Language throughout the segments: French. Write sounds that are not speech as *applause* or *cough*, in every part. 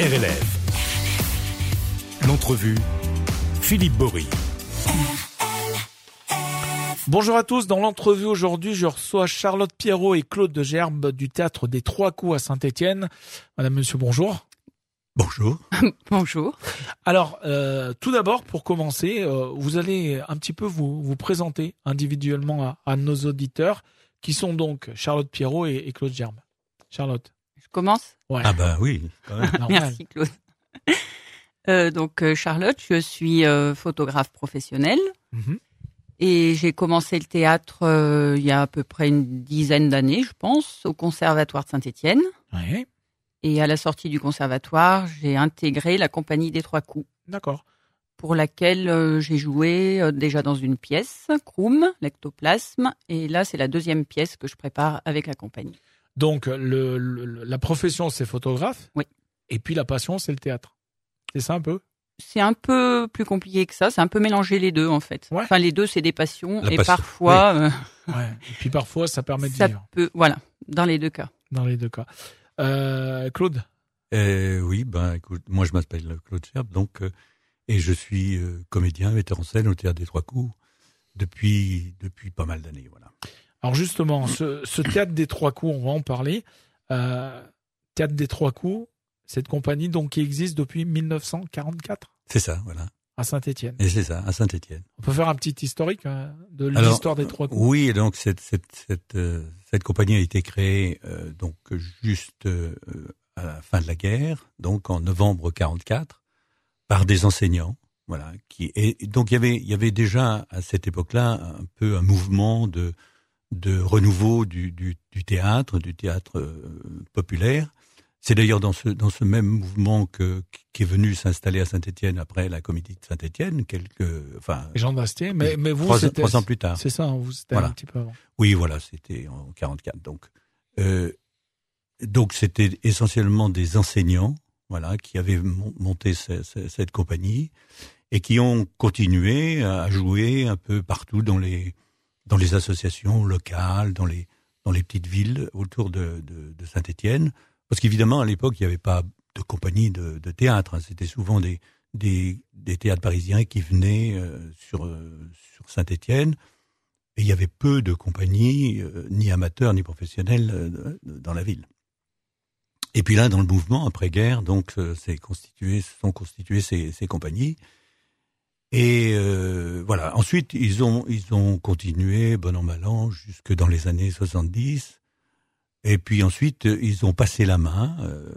RLF. L'entrevue, Philippe Bory. Bonjour à tous, dans l'entrevue aujourd'hui, je reçois Charlotte Pierrot et Claude de Gerbe du théâtre des Trois Coups à Saint-Étienne. Madame, monsieur, bonjour. Bonjour. *laughs* Bonjour. Alors, euh, tout d'abord, pour commencer, euh, vous allez un petit peu vous, vous présenter individuellement à, à nos auditeurs, qui sont donc Charlotte Pierrot et, et Claude Gerbe. Charlotte. Je commence Ouais. Ah bah oui. quand même. normal. Merci Claude. Euh, donc euh, Charlotte, je suis euh, photographe professionnelle Mhm. et j'ai commencé le théâtre euh, il y a à peu près une dizaine d'années, je pense, au Conservatoire de Saint-Étienne. Ouais, Et à la sortie du conservatoire, j'ai intégré la compagnie des Trois Coups, d'accord. pour laquelle euh, j'ai joué euh, déjà dans une pièce, Kroom, l'ectoplasme, et là c'est la deuxième pièce que je prépare avec la compagnie. Donc, le, le- la profession, c'est photographe. Oui. Et puis la passion, c'est le théâtre. C'est ça un peu? C'est un peu plus compliqué que ça, c'est un peu mélanger les deux en fait. Ouais. Enfin les deux c'est des passions La et passion, parfois euh, *laughs* Ouais. Et puis parfois, ça permet de ça vivre peut voilà, dans les deux cas. dans les deux cas. Euh, Claude? Euh, oui, ben écoute, moi je m'appelle Claude Serbe, donc euh, et je suis euh, comédien, metteur en scène au théâtre des Trois Coups depuis depuis pas mal d'années, voilà. Alors justement, ce, ce théâtre des trois coups, on va en parler. Euh, théâtre des trois coups, cette compagnie donc qui existe depuis 1944 C'est ça, voilà. à Saint-Étienne. Et c'est ça, à Saint-Étienne. On peut faire un petit historique hein, de l'histoire des trois coups. Oui, donc cette cette cette euh, cette compagnie a été créée euh, donc juste à la fin de la guerre, donc en novembre 44, par des enseignants, voilà. Qui et donc il y avait il y avait déjà à cette époque-là un peu un mouvement de de renouveau du du, du théâtre, du théâtre euh, populaire. C'est d'ailleurs dans ce dans ce même mouvement que qui est venu s'installer à Saint-Étienne après la Comédie de Saint-Étienne, quelques enfin Jean Dastier, mais, mais vous, trois, c'était, trois ans plus tard. c'est ça, hein, vous, c'était Voilà. un petit peu avant. Oui, voilà, c'était en 44. Donc, euh, donc c'était essentiellement des enseignants, voilà, qui avaient mon- monté ce- ce- cette compagnie et qui ont continué à jouer un peu partout dans les dans les associations locales, dans les dans les petites villes autour de, de, Saint-Étienne, parce qu'évidemment à l'époque il n'y avait pas de compagnie de, de théâtre, hein. c'était souvent des, des des théâtres parisiens qui venaient euh, sur euh, sur Saint-Étienne. Et il y avait peu de compagnies, euh, ni amateurs ni professionnels, euh, dans la ville. Et puis là, dans le mouvement après-guerre, donc, constitué, sont constituées ces, ces compagnies. Et euh, voilà. Ensuite, ils ont ils ont continué, bon an mal an, jusque dans les années 70. Et puis ensuite, ils ont passé la main, euh,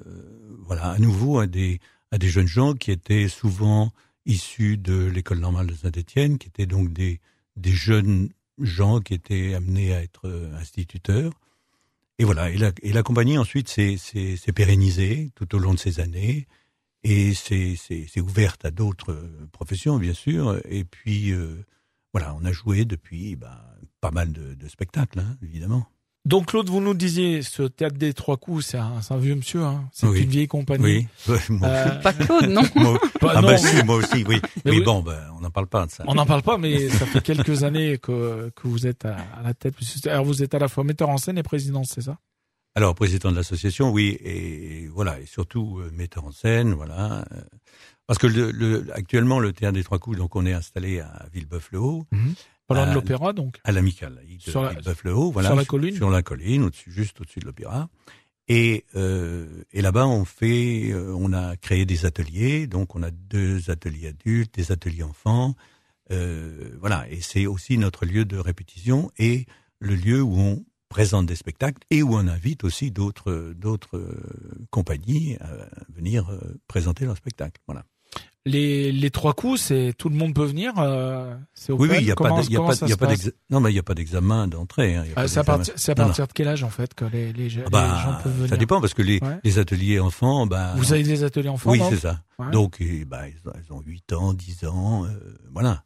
voilà, à nouveau à des à des jeunes gens qui étaient souvent issus de l'école normale de Saint-Étienne, qui étaient donc des des jeunes gens qui étaient amenés à être euh, instituteurs. Et voilà, et la, et la compagnie ensuite s'est pérennisée tout au long de ces années et c'est ouverte à d'autres euh, professions bien sûr. Et puis euh, voilà, on a joué depuis bah, pas mal de, de spectacles hein, évidemment. Donc Claude, vous nous disiez, ce théâtre des trois coups, c'est un, vieux monsieur, hein, c'est Oui. une vieille compagnie. Oui, *laughs* Euh, Pas Claude, non moi- *laughs* bah, ah non, bah si, moi aussi, oui. Mais Mais, oui. bon, bah, on n'en parle pas de ça. On n'en parle pas, mais ça fait quelques années que, que vous êtes à, à la tête. Alors vous êtes à la fois metteur en scène et président, c'est ça? Alors, président de l'association, oui, et voilà, et surtout euh, metteur en scène, voilà. euh, Parce que le, le- actuellement, le théâtre des Trois Coups, donc on est installé à Villebeuf-le-Haut, Pas loin de Euh, l'opéra, donc. à l'amicale Sur la- Villebeuf-le-Haut, voilà. sur la colline Sur la colline, au-dessus, juste au-dessus de l'opéra. Et, euh, et là-bas, on fait, euh, on a créé des ateliers, donc on a deux ateliers adultes, des ateliers enfants, euh, voilà. Et c'est aussi notre lieu de répétition et le lieu où on présente des spectacles et où on invite aussi d'autres d'autres euh, compagnies à venir euh, présenter leurs spectacles. Voilà. Les, les trois coups, c'est tout le monde peut venir. euh, c'est Oui, open? oui, il y a pas, Comment- de- il y a comment pas, ça il y a se pas passe? d'exa- non, mais il y a pas d'examen d'entrée. hein, Ah, C'est à, partir- à non. de quel âge en fait que les, les, Ah bah, gens peuvent venir? ça dépend parce que les, Ouais. les ateliers enfants, bah, Vous avez des ateliers enfants oui, c'est ça. Ouais. Donc, bah, ils, ont, ils ont 8 ans, 10 ans, euh, voilà.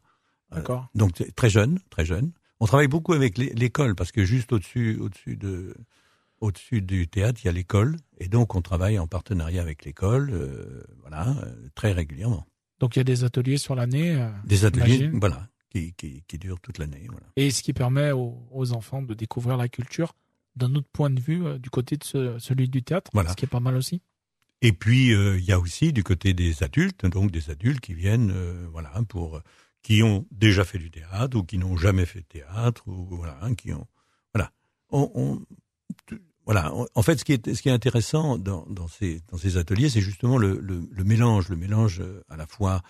D'accord. Donc, très jeune, très jeune. On travaille beaucoup avec l'é- l'école parce que juste au-dessus, au-dessus de, au-dessus du théâtre, il y a l'école et donc on travaille en partenariat avec l'école, euh, voilà, euh, très régulièrement. Donc il y a des ateliers sur l'année. euh, Des ateliers, voilà, qui, qui, qui durent toute l'année, voilà. Et ce qui permet aux, aux enfants de découvrir la culture d'un autre point de vue euh, du côté de ce- celui du théâtre, Voilà. ce qui est pas mal aussi. Et puis il y a aussi du côté des adultes, donc des adultes qui viennent, voilà, pour qui ont déjà fait du théâtre ou qui n'ont jamais fait de théâtre ou voilà, hein, qui ont, voilà, on, on voilà. En fait, ce qui est ce qui est intéressant dans, dans ces dans ces ateliers, c'est justement le, le, le, mélange, le mélange à la fois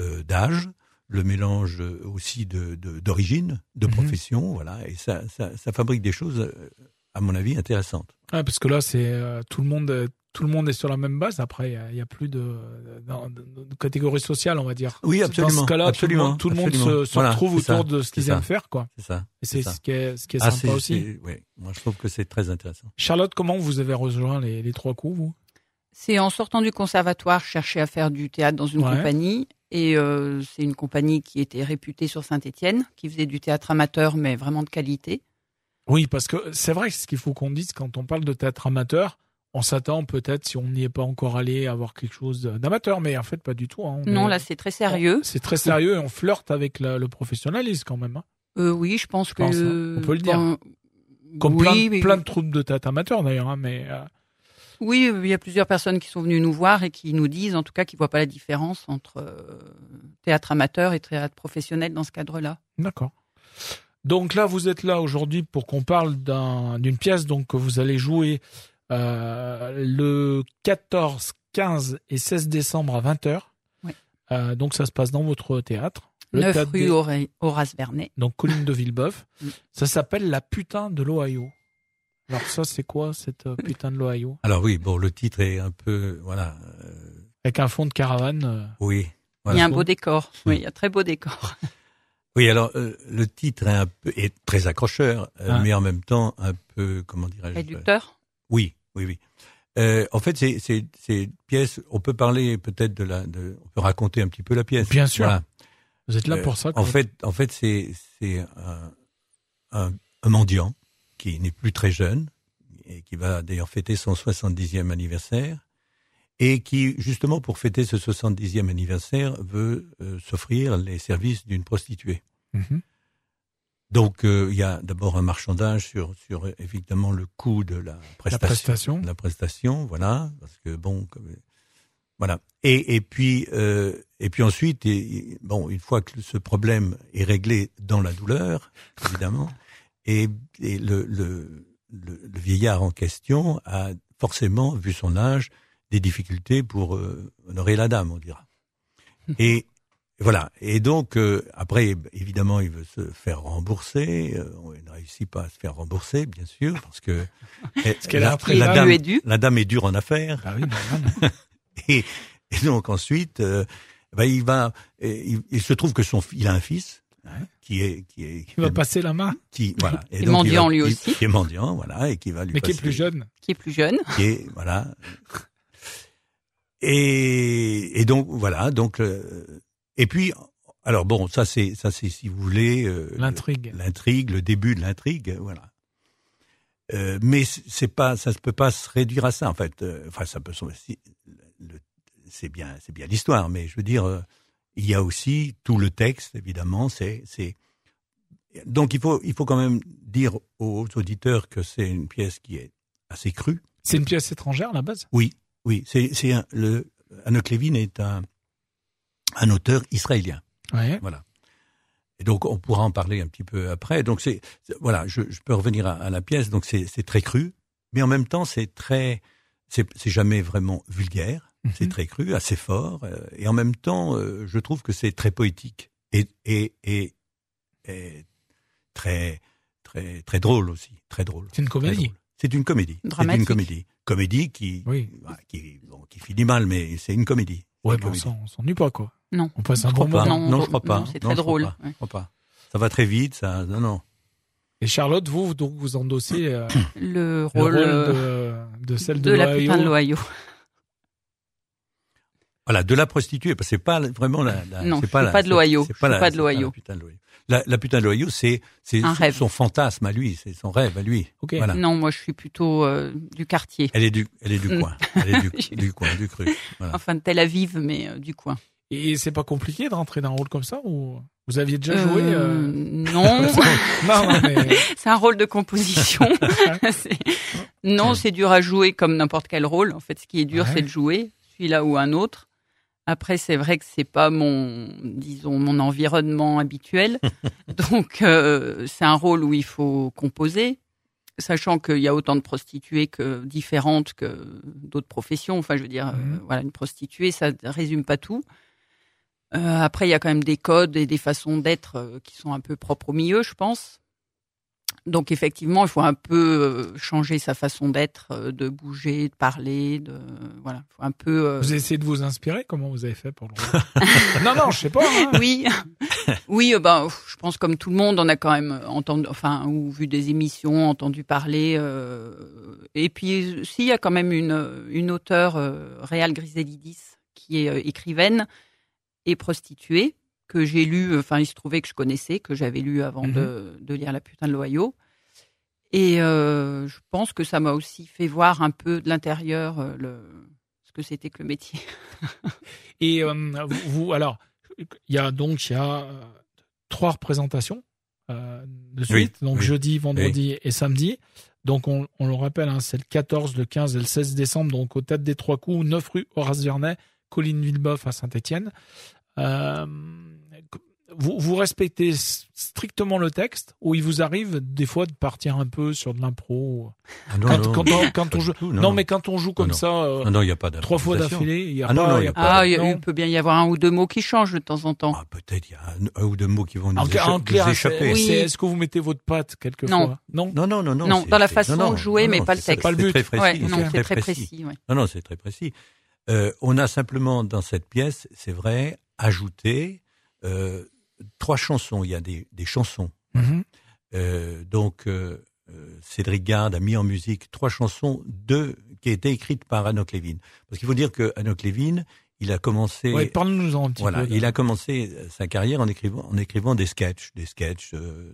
euh, d'âge, le mélange aussi de d'origine, de, Mhm. profession, voilà, et ça, ça ça fabrique des choses, euh, à mon avis, intéressantes. Ouais, parce que là, c'est euh, tout le monde, euh, tout le monde est sur la même base. Après, il y a- plus de, de, de- de catégorie sociale, on va dire. Oui, Dans absolument, ce cas-là, absolument, tout le monde, tout le monde absolument. se, se Voilà, retrouve autour ça, de ce qu'ils aiment faire, quoi. C'est ça. Et c'est ça. ce qui est, ce qui est Ah, sympa aussi. c'est- ouais. Moi, je trouve que c'est très intéressant. Charlotte, comment vous avez rejoint les, les trois coups, vous? C'est en sortant du conservatoire, je cherchais à faire du théâtre dans une Ouais. compagnie. Et euh, c'est une compagnie qui était réputée sur Saint-Étienne, qui faisait du théâtre amateur, mais vraiment de qualité. Oui, parce que c'est vrai que ce qu'il faut qu'on dise quand on parle de théâtre amateur, on s'attend peut-être, si on n'y est pas encore allé, à avoir quelque chose d'amateur, mais en fait, pas du tout. hein. On Non, est- là, c'est très sérieux. C'est très sérieux et on flirte avec la- le professionnalisme quand même. hein. Euh, oui, je pense que. pense, hein. On peut le dire. Comme oui, plein, mais- plein de troupes de théâtre amateur d'ailleurs, mais euh, Oui, il y a plusieurs personnes qui sont venues nous voir et qui nous disent, en tout cas, qu'ils voient pas la différence entre euh, théâtre amateur et théâtre professionnel dans ce cadre-là. D'accord. Donc là, vous êtes là aujourd'hui pour qu'on parle d'un- d'une pièce donc que vous allez jouer euh, le 14, 15 et 16 décembre à 20h. Ouais. Euh, donc ça se passe dans votre théâtre. Le 9 théâtre rue des- Hora- Horace Vernet. donc colline de Villebeuf. Mm. *laughs* Ça s'appelle La putain de l'Ohio. Alors ça, c'est quoi cette euh, putain de l'Ohio? Alors oui, bon, le titre est un peu, voilà, euh, Avec un fond de caravane. euh, oui. Il y a un beau décor. Oui, il y a un très beau décor. *laughs* Oui, alors euh, le titre est un peu est très accrocheur, euh, Ah. mais en même temps un peu, comment dirais-je? Réducteur? Oui, oui, oui. Euh, en fait, c'est c'est c'est pièce. On peut parler peut-être de la, de, on peut raconter un petit peu la pièce. Bien sûr. Voilà. Vous êtes là Euh, pour ça. En quoi. fait, en fait, c'est c'est un, un, un mendiant qui n'est plus très jeune et qui va d'ailleurs fêter son 70e anniversaire et qui, justement, pour fêter ce 70e anniversaire, veut euh, s'offrir les services d'une prostituée. Mhm. Donc, euh, il y a d'abord un marchandage sur, sur évidemment le coût de la La prestation. prestation. de la prestation, voilà, parce que bon, comme- voilà. Et, et puis, euh, et puis ensuite, et- bon, une fois que ce problème est réglé dans la douleur, évidemment, *laughs* et, et le, le, le, le vieillard en question a forcément, vu son âge, des difficultés pour euh, honorer la dame, on dira. Et voilà. Et donc, euh, après, évidemment, il veut se faire rembourser. Euh, il ne réussit pas à se faire rembourser, bien sûr, parce que *laughs* qu'elle a la, appris la là. dame, la dame est dure en affaires. Bah oui, normal. *laughs* Et, et donc ensuite, euh, bah, il va, il, il se trouve que son, il a un fils Ouais. qui est, qui est, Il va passer la main, qui, voilà, Et donc, il mendiant, va- lui aussi. qui est mendiant, voilà, et qui va lui mais qui est plus jeune. Qui est plus jeune. qui est, voilà. *laughs* Et, et donc voilà, donc euh, et puis alors bon, ça c'est ça c'est si vous voulez euh, L'intrigue. l'intrigue, le début de l'intrigue, voilà. Euh, mais c'est pas, ça ne peut pas se réduire à ça en fait. Euh, Enfin, ça peut. C'est bien, c'est bien l'histoire, mais je veux dire, il y a aussi tout le texte, évidemment. C'est, c'est. Donc il faut, il faut quand même dire aux auditeurs que c'est une pièce qui est assez crue. C'est une pièce étrangère à la base? Oui, oui, c'est, c'est un, le Anouk Levin est un, un auteur israélien. Ouais. Voilà. Et donc on pourra en parler un petit peu après. Donc c'est voilà, je, je peux revenir à, à la pièce. Donc c'est très cru, mais en même temps c'est très c'est jamais vraiment vulgaire. Mhm. C'est très cru, assez fort, euh, et en même temps euh, je trouve que c'est très poétique et et et, et très très très drôle aussi, très drôle. C'est une comédie. C'est une comédie. C'est une Dramatique. comédie. Comédie qui Oui. bah, qui bon, qui finit mal, mais c'est une comédie. Ouais, une mais on comédie. s'en- on s'ennuie pas, quoi. Non. On passe un bon crois pas. moment. Non, Non, je crois pas. non, c'est Non, très je crois drôle. pas. Ouais. Je crois pas. Ça va très vite, ça. Non, non. Et Charlotte, vous, donc, vous endossez euh, Le le rôle, euh, de, de celle de, de la putain de l'Ohio. Voilà, de la prostituée, parce que c'est pas vraiment la. la Non, c'est la- pas de l'Ohio. c'est la- pas de l'Ohio. La putain de l'Ohio. La, la putain de l'Ohio, c'est son, rêve. son fantasme à lui, c'est son rêve à lui. Ok. Voilà. Non, moi je suis plutôt euh, du quartier. Elle est du, elle est du *laughs* coin, elle est du, *laughs* du coin, du cru. Voilà. Enfin de Tel Aviv, mais euh, du coin. Et c'est pas compliqué de rentrer dans un rôle comme ça ou vous aviez déjà joué Euh, Non, *laughs* Non, non, mais c'est un rôle de composition. Non, c'est dur à jouer comme n'importe quel rôle. En fait, ce qui est dur, Ouais. c'est de jouer celui-là ou un autre. Après, c'est vrai que c'est pas mon, disons, mon environnement habituel. *laughs* Donc, euh, c'est un rôle où il faut composer, sachant qu'il y a autant de prostituées que différentes que d'autres professions. Enfin, je veux dire, euh, voilà, une prostituée, ça résume pas tout. Euh, après, il y a quand même des codes et des façons d'être qui sont un peu propres au milieu, je pense. Donc effectivement, il faut un peu euh, changer sa façon d'être, euh, de bouger, de parler, de voilà, il faut un peu. euh, vous essayez de vous inspirer Comment vous avez fait pour le *laughs* Non, non, je sais pas. hein. oui, oui, ben, je pense comme tout le monde, on a quand même entendu, enfin, ou vu des émissions, entendu parler. euh, et puis, s'il y a quand même une, une auteure, euh, Réal Griselidis, qui est écrivaine et prostituée, que j'ai lu, enfin, il se trouvait que je connaissais, que j'avais lu avant Mhm. de, de lire La putain de l'Ohio. Et euh, je pense que ça m'a aussi fait voir un peu de l'intérieur euh, le, ce que c'était que le métier. *laughs* Et euh, vous, vous- alors, il y a donc il y a euh, trois représentations euh, de suite, Oui, donc oui. jeudi, vendredi et samedi. Donc on, on le rappelle, hein, c'est le 14, le 15 et le 16 décembre, donc au Tête des Trois Coups, 9 rue Horace Vernet, Colline Villeboeuf à Saint-Étienne. Euh, vous, vous respectez strictement le texte ou il vous arrive des fois de partir un peu sur de l'impro Ah non, quand, non, quand on, quand pas on du joue tout, non, mais quand on joue comme non. ça euh, Non, non, il n'y a pas trois fois d'affilée, il y a Ah non, pas, non, il y il y a pas- pas- Ah, il y a- non. il peut bien y avoir un ou deux mots qui changent de temps en temps. Ah, peut-être il y a un, un ou deux mots qui vont nous, En, écha- en nous clair, c'est échapper. Oui. est-ce que vous mettez votre patte quelquefois Non. Non. Non, non, non, non. Non, c'est- dans la façon de jouer, non, mais non, pas le c'est- texte. Pas le c'est but. c'est très précis. Non, non, c'est très précis. Euh, on a simplement dans cette pièce, c'est vrai, ajouté euh, trois chansons. Il y a des, des chansons. Mhm. Euh, donc, euh, Cédric Garde a mis en musique trois chansons, deux qui étaient écrites par Anouk Levin. Parce qu'il faut dire que Anouk Levin, il a commencé. Ouais, Parle-nous en un petit Voilà, peu. il a commencé sa carrière en écrivant, en écrivant des sketchs, des sketchs, euh,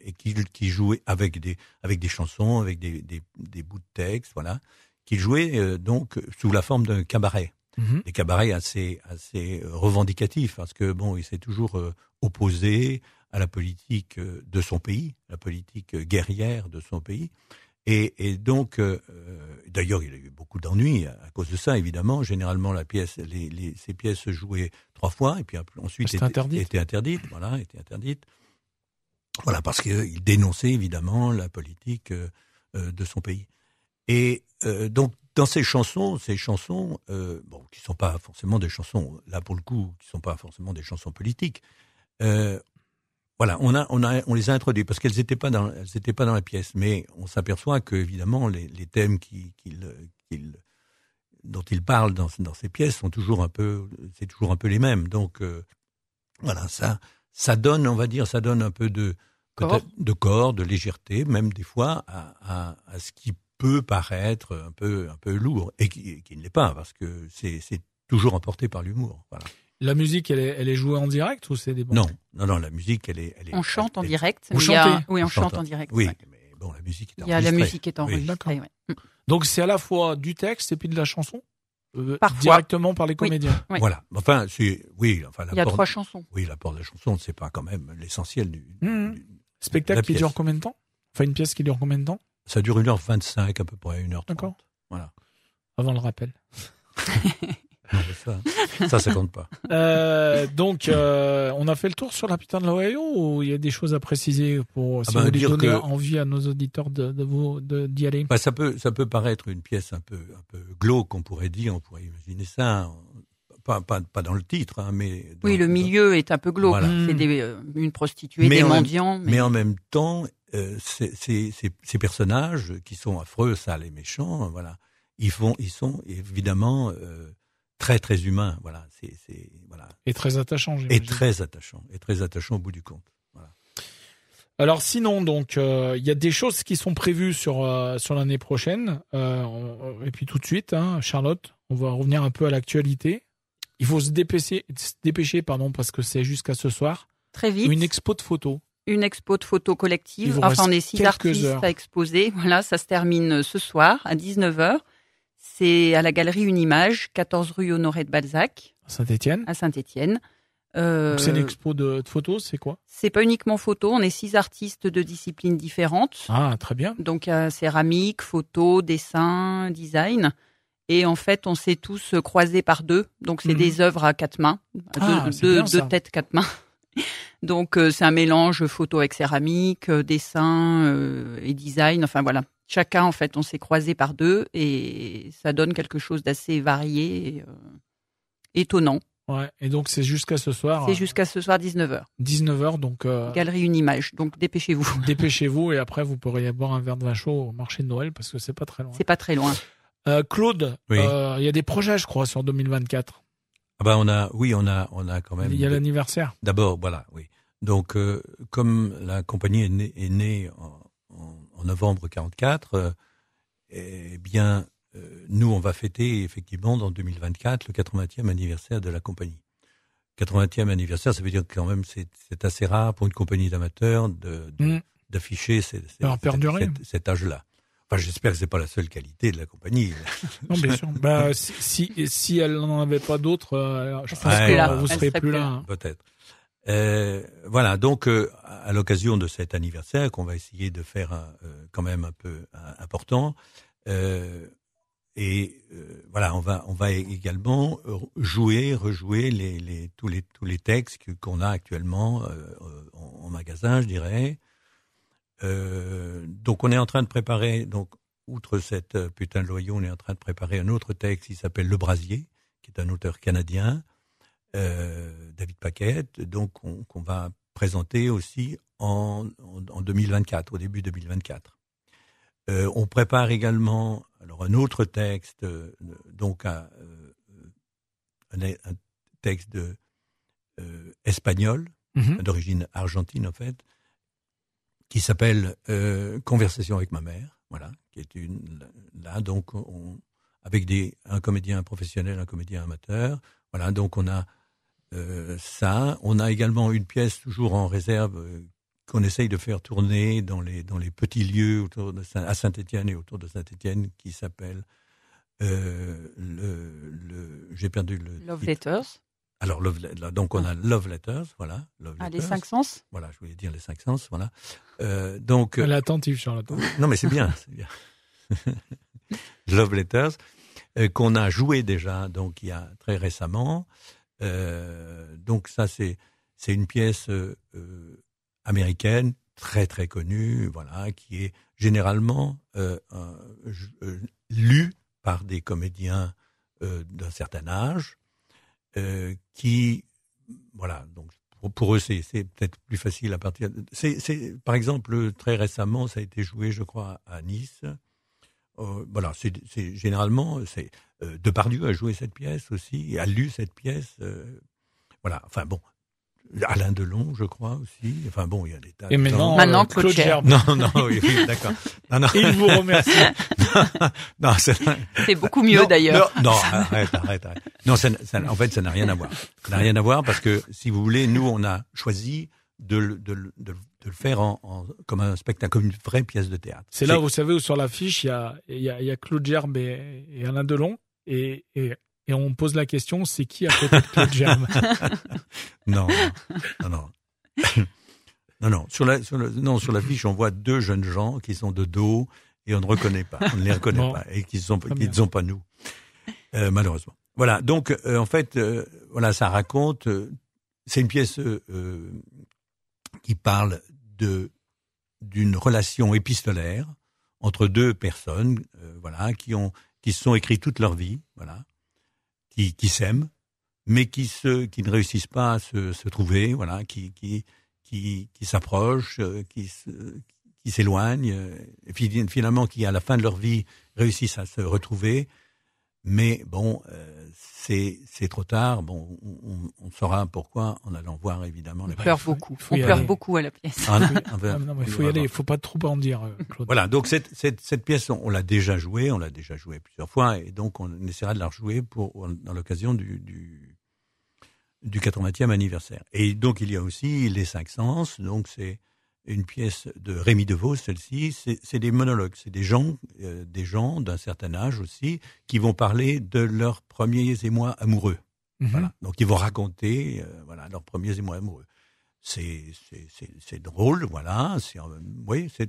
et qui, qui jouait avec des, avec des chansons, avec des, des, des bouts de texte, voilà, qu'il jouait euh, donc sous la forme d'un cabaret, Mhm. des cabarets assez, assez euh, revendicatifs, parce que bon, il s'est toujours euh, opposé à la politique euh, de son pays, la politique guerrière de son pays. Et, et donc, euh, d'ailleurs, il a eu beaucoup d'ennuis à, à cause de ça, évidemment. Généralement, la pièce, les, les, ces pièces se jouaient trois fois, et puis ensuite étaient interdite. interdites. Voilà, étaient interdites. Voilà, parce qu'il dénonçait évidemment la politique euh, de son pays. Et euh, donc, dans ces chansons, ces chansons, euh, bon, qui sont pas forcément des chansons, là pour le coup, qui sont pas forcément des chansons politiques, euh, voilà, on a, on a, on les a introduits parce qu'elles n'étaient pas dans, elles étaient pas dans la pièce, mais on s'aperçoit que évidemment les, les thèmes qui, qu'il, qu'il, dont il parle dans, dans ces pièces sont toujours un peu, c'est toujours un peu les mêmes. Donc euh, voilà, ça, ça donne, on va dire, ça donne un peu de Corps. de corps, de légèreté, même des fois à, à, à ce qui peut paraître un peu, un peu lourd et qui, qui ne l'est pas parce que c'est, c'est toujours emporté par l'humour. Voilà. La musique, elle est, elle est jouée en direct ou c'est des bandes? Non, non, non, la musique, elle est, elle est On chante en elle- direct. Vous a- chantez? Oui, on, On chante chante. en direct. Oui, ouais. mais bon, la musique est Il y a la enregistrée. musique est Oui. enregistrée. ouais. Mm. Donc c'est à la fois du texte et puis de la chanson euh, Parfois. directement par les comédiens. Oui. Voilà. Enfin, oui, enfin, Il y a trois chansons. Oui, l'apport de la chanson, c'est pas quand même l'essentiel du, Mhm. du- Spectacle La qui pièce. dure combien de temps? Enfin une pièce qui dure combien de temps? Ça dure 1h25 à peu près, 1h30. D'accord. Voilà. Avant le rappel. *laughs* Non, ça, ça, ça compte pas. Euh, donc euh, on a fait le tour sur la putain de l'Ohio ou il y a des choses à préciser pour si Ah ben, vous dire donner que- envie à nos auditeurs de, de vous d'y aller? Bah, ça peut, ça peut paraître une pièce un peu, un peu glauque, on pourrait dire, on pourrait imaginer ça. Pas, pas, pas dans le titre, hein, mais. dans- Oui, le dans- milieu est un peu glauque. Voilà. C'est des, euh, une prostituée, Mais des même- mendiants. mais- Mais en même temps, euh, ces, ces, ces, ces personnages qui sont affreux, sales et méchants, voilà, ils font, ils sont évidemment euh, très très humains, voilà, c'est, c'est voilà, Et très attachant. et très attachants, et très attachants au bout du compte. Alors sinon, donc euh, il y a des choses qui sont prévues sur euh, sur l'année prochaine. Euh, on- et puis tout de suite, hein, Charlotte, on va revenir un peu à l'actualité. Il faut se dépêcher, se dépêcher, pardon, parce que c'est jusqu'à ce soir. Très vite. Une expo de photos. une expo de photos vous Enfin, on est six artistes heures. à exposer. Voilà, ça se termine ce soir à 19h. C'est à la galerie Une Image, 14 rue Honoré de Balzac, Saint-Étienne. à Saint-Étienne. Euh, C'est une expo de, de photos, c'est quoi? C'est pas uniquement photo, on est six artistes de disciplines différentes. Ah, très bien. Donc céramique, photo, dessin, design. Et en fait, on s'est tous croisés par deux. Donc c'est Mhm. des œuvres à quatre mains, Ah, deux, têtes, quatre mains. *laughs* Donc euh, c'est un mélange photo avec céramique, euh, dessin euh, et design. Enfin voilà, chacun en fait, on s'est croisés par deux et ça donne quelque chose d'assez varié, et, étonnant. Ouais. Et donc c'est jusqu'à ce soir. C'est jusqu'à ce soir 19h. 19h, donc Galerie Une Image. Donc dépêchez-vous. dépêchez-vous et après vous pourrez y boire un verre de vin chaud au marché de Noël parce que c'est pas très loin. C'est pas très loin. Euh, Claude, Oui. euh, il y a des projets, je crois, sur 2024. Ah ben on a, oui, on a, on a quand même. Il y a l'anniversaire. D'abord, voilà, oui. Donc, euh, comme la compagnie est née, est née en, en- en novembre 44, euh, eh bien, nous, on va fêter effectivement dans 2024 le 80e anniversaire de la compagnie. 80e anniversaire, ça veut dire que quand même c'est assez rare pour une compagnie d'amateurs de, de- d'afficher Alors, perdurer. cet, cet âge-là. Enfin, j'espère que c'est pas la seule qualité de la compagnie. *laughs* Non, bien sûr. bah, si, si, si elle n'en avait pas d'autres, euh, je pense Ouais, que là. vous serez plus là. hein. Peut-être. Euh, voilà, donc euh, à l'occasion de cet anniversaire qu'on va essayer de faire un, euh, quand même un peu important, euh, et euh, voilà, on va on va également jouer, rejouer les, les tous les tous les textes qu'on a actuellement en, en magasin, je dirais. Euh, donc on est en train de préparer donc outre cette euh, putain de loyau, on est en train de préparer un autre texte qui s'appelle Le Brasier, qui est un auteur canadien euh, David Paquette, donc on- qu'on va présenter aussi en, en, en 2024, au début 2024. Euh, on prépare également alors un autre texte, donc un, un, un texte de, espagnol, Mhm. d'origine argentine en fait, qui s'appelle euh, Conversation avec ma mère, voilà, qui est une là donc on, avec des un comédien professionnel, un comédien amateur, voilà donc on a euh, ça, on a également une pièce toujours en réserve euh, qu'on essaye de faire tourner dans les dans les petits lieux autour de Saint- à Saint-Étienne et autour de Saint-Étienne qui s'appelle le, le j'ai perdu le Love titre. Letters. Alors Love donc on a Love Letters, voilà, Love Ah, les Letters. cinq sens. Voilà, je voulais dire les cinq sens, voilà. Euh, donc Elle est attentive, Charlotte. *laughs* non, mais c'est bien, c'est bien. *laughs* Love Letters, euh, qu'on a joué déjà, donc il y a très récemment. Euh, donc ça, c'est c'est une pièce euh, euh, américaine très très connue, voilà, qui est généralement euh, euh, lue par des comédiens euh, d'un certain âge, euh, qui, voilà, donc pour, eux, c'est peut-être plus facile à partir. de- c'est, par exemple, très récemment, ça a été joué, je crois, à Nice. Euh, voilà, c'est, généralement, c'est euh, Depardieu a joué cette pièce aussi, a lu cette pièce. euh, voilà, enfin bon, Alain Delon, je crois aussi. Enfin bon, il y a des tas. Et de maintenant, gens. Maintenant, euh, Claude Claude. Non, non, oui, oui, d'accord. Non, non, Il vous remercie. *laughs* non, c'est, C'est beaucoup mieux d'ailleurs. Non, non, arrête, arrête, arrête. Non, ça, ça- en fait, ça n'a rien à voir. Ça n'a rien à voir parce que, si vous voulez, nous, on a choisi de, le- de, le- de, le- de le faire en, en- comme un spectacle, comme une vraie pièce de théâtre. C'est là, vous savez, où sur l'affiche, il y a, y, a, il y a Claude Gerbe et, et Alain Delon. Et, et, et on pose la question, c'est qui à côté de Claude Gerbe *laughs* Non, non, non. *coughs* Non, non. Sur la, sur le, non, sur l'affiche, on voit deux jeunes gens qui sont de dos et on ne reconnaît pas. On ne les reconnaît Bon. pas et qui sont, ne sont pas nous. Euh, malheureusement. Voilà. Donc, euh, en fait, euh, voilà, ça raconte. c'est une pièce qui parle de d'une relation épistolaire entre deux personnes, voilà, qui ont qui se sont écrits toute leur vie, voilà, qui qui s'aiment, mais qui se qui ne réussissent pas à se, se trouver, voilà, qui qui qui s'approchent, euh, qui qui s'éloignent, euh, et finalement qui à la fin de leur vie réussissent à se retrouver, mais bon, euh, c'est c'est trop tard. Bon, on, on- on saura pourquoi en allant voir évidemment On pleure beaucoup. On pleure aller. beaucoup à la pièce. Ah, non, *laughs* Ah, enfin, non, mais il faut y aller, il faut pas trop en dire, euh, Claude. Voilà, donc cette, cette, cette pièce, on, on l'a déjà jouée, on l'a déjà jouée plusieurs fois, et donc on essaiera de la rejouer pour, dans l'occasion du, du, du 80e anniversaire. Et donc il y a aussi les cinq sens, donc c'est une pièce de Rémi DeVos, celle-ci, c'est des monologues, c'est des gens, euh, des gens d'un certain âge aussi, qui vont parler de leurs premiers émois amoureux. Mhm. Voilà. Donc ils vont raconter, euh, voilà, leurs premiers émois amoureux. C'est drôle, voilà. Oui, c'est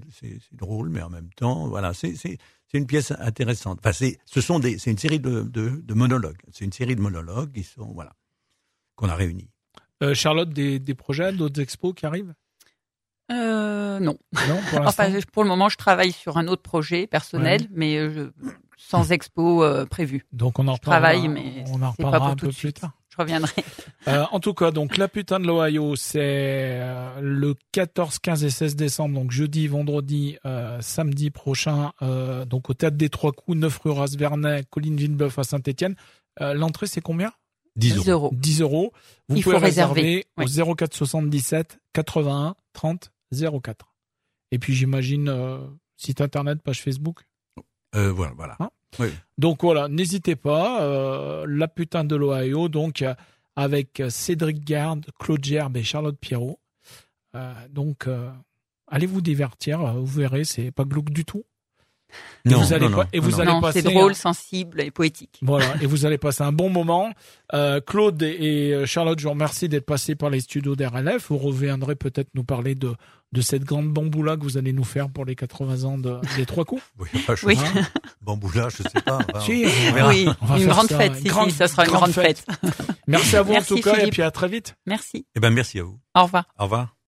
drôle, mais en même temps, voilà, c'est une pièce intéressante. Enfin, c'est ce sont des c'est une série de de, de monologues. C'est une série de monologues qui sont voilà qu'on a réunis. Euh, Charlotte, des, des projets, d'autres expos qui arrivent? Euh, non. Non, pour. *laughs* Enfin, le moment, je travaille sur un autre projet personnel, mais euh, je- sans expo euh, prévu. Donc on en reparlera, travaille, mais on en pas reparlera pour un peu plus tard. Je reviendrai. *laughs* Euh, en tout cas, donc la putain de l'Ohio, c'est le 14, 15 et 16 décembre, donc jeudi, vendredi, samedi prochain, donc au théâtre des Trois Coups, 9 rue Rasvernet, Colline Villebeuf à Saint-Étienne. L'entrée, c'est combien? 10 10 euros. euros. 10 euros. Vous Il pouvez faut réserver, réserver au 04 77 81 30 04. Et puis j'imagine euh, site internet, page Facebook. Euh, voilà, voilà. Hein Donc voilà, n'hésitez pas. euh, la putain de l'Ohio, donc euh, avec Cédric Garde, Claude Gerbe et Charlotte Pierrot. Euh, donc euh, allez vous divertir, vous verrez, c'est pas glauque du tout. Et vous allez pas- et vous allez Non, passer c'est drôle, un- sensible et poétique. Voilà, *laughs* et vous allez passer un bon moment. Euh, Claude et et Charlotte, je vous remercie d'être passés par les studios d'RLF. Vous reviendrez peut-être nous parler de, de cette grande bamboula que vous allez nous faire pour les 80 ans de, des trois coups. Oui, enfin, je Oui. sais pas. Bamboula, je sais pas. Enfin, Si, on verra. Oui, On va une grande ça, fête. Si, grande- si, ça sera une grande grande fête. Merci à vous Merci, en tout cas, et puis à très vite. Merci. Eh ben, merci à vous. Au revoir. Au revoir.